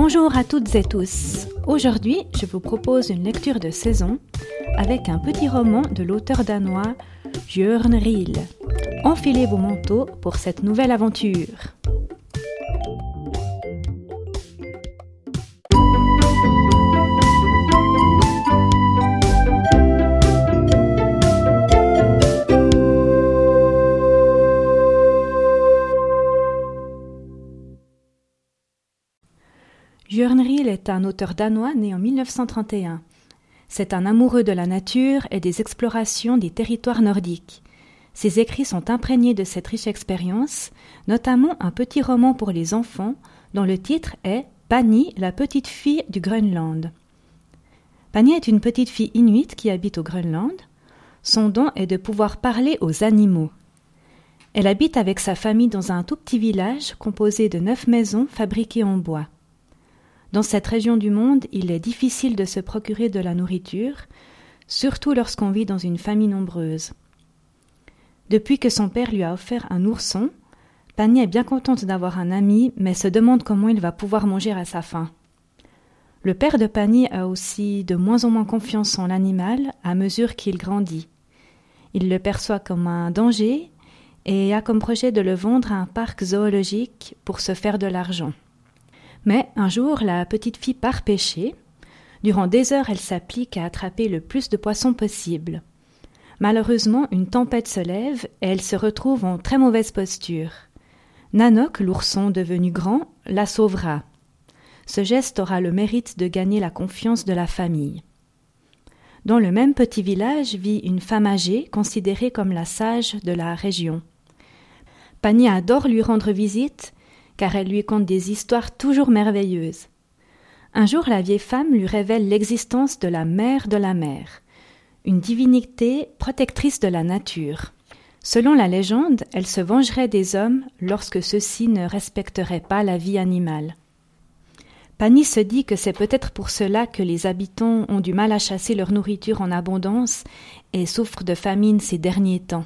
Bonjour à toutes et tous. Aujourd'hui, je vous propose une lecture de saison avec un petit roman de l'auteur danois Jørn Riel. Enfilez vos manteaux pour cette nouvelle aventure. Jørn Riel est un auteur danois né en 1931. C'est un amoureux de la nature et des explorations des territoires nordiques. Ses écrits sont imprégnés de cette riche expérience, notamment un petit roman pour les enfants dont le titre est Pani, la petite fille du Groenland. Pani est une petite fille inuite qui habite au Groenland. Son don est de pouvoir parler aux animaux. Elle habite avec sa famille dans un tout petit village composé de neuf maisons fabriquées en bois. Dans cette région du monde, il est difficile de se procurer de la nourriture, surtout lorsqu'on vit dans une famille nombreuse. Depuis que son père lui a offert un ourson, Pani est bien contente d'avoir un ami, mais se demande comment il va pouvoir manger à sa faim. Le père de Pani a aussi de moins en moins confiance en l'animal à mesure qu'il grandit. Il le perçoit comme un danger et a comme projet de le vendre à un parc zoologique pour se faire de l'argent. Mais un jour, la petite fille part pêcher. Durant des heures, elle s'applique à attraper le plus de poissons possible. Malheureusement, une tempête se lève et elle se retrouve en très mauvaise posture. Nanok, l'ourson devenu grand, la sauvera. Ce geste aura le mérite de gagner la confiance de la famille. Dans le même petit village vit une femme âgée considérée comme la sage de la région. Pani adore lui rendre visite car elle lui conte des histoires toujours merveilleuses. Un jour, la vieille femme lui révèle l'existence de la mère de la mer, une divinité protectrice de la nature. Selon la légende, elle se vengerait des hommes lorsque ceux-ci ne respecteraient pas la vie animale. Pani se dit que c'est peut-être pour cela que les habitants ont du mal à chasser leur nourriture en abondance et souffrent de famine ces derniers temps.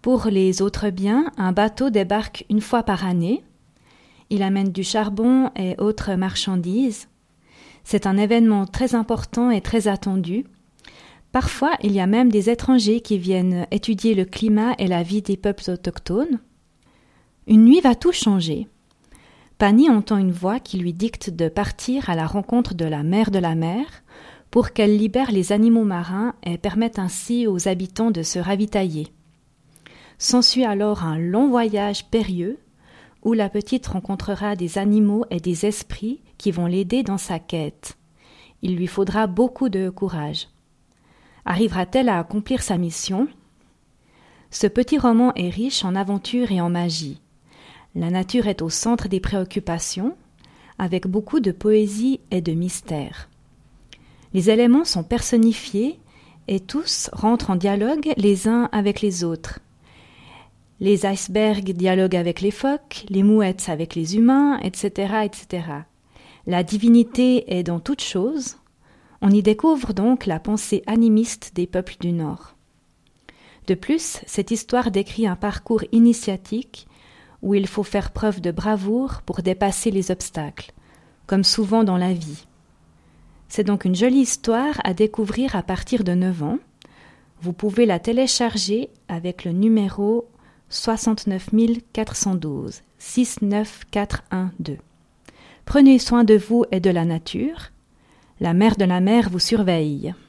Pour les autres biens, un bateau débarque une fois par année, il amène du charbon et autres marchandises. C'est un événement très important et très attendu. Parfois, il y a même des étrangers qui viennent étudier le climat et la vie des peuples autochtones. Une nuit va tout changer. Pani entend une voix qui lui dicte de partir à la rencontre de la mère de la mer pour qu'elle libère les animaux marins et permette ainsi aux habitants de se ravitailler. S'ensuit alors un long voyage périlleux où la petite rencontrera des animaux et des esprits qui vont l'aider dans sa quête. Il lui faudra beaucoup de courage. Arrivera-t-elle à accomplir sa mission? Ce petit roman est riche en aventures et en magie. La nature est au centre des préoccupations, avec beaucoup de poésie et de mystère. Les éléments sont personnifiés et tous rentrent en dialogue les uns avec les autres. Les icebergs dialoguent avec les phoques, les mouettes avec les humains, etc., etc. La divinité est dans toute chose. On y découvre donc la pensée animiste des peuples du Nord. De plus, cette histoire décrit un parcours initiatique où il faut faire preuve de bravoure pour dépasser les obstacles, comme souvent dans la vie. C'est donc une jolie histoire à découvrir à partir de 9 ans. Vous pouvez la télécharger avec le numéro 69 412 69412. Prenez soin de vous et de la nature. La mère de la mer vous surveille.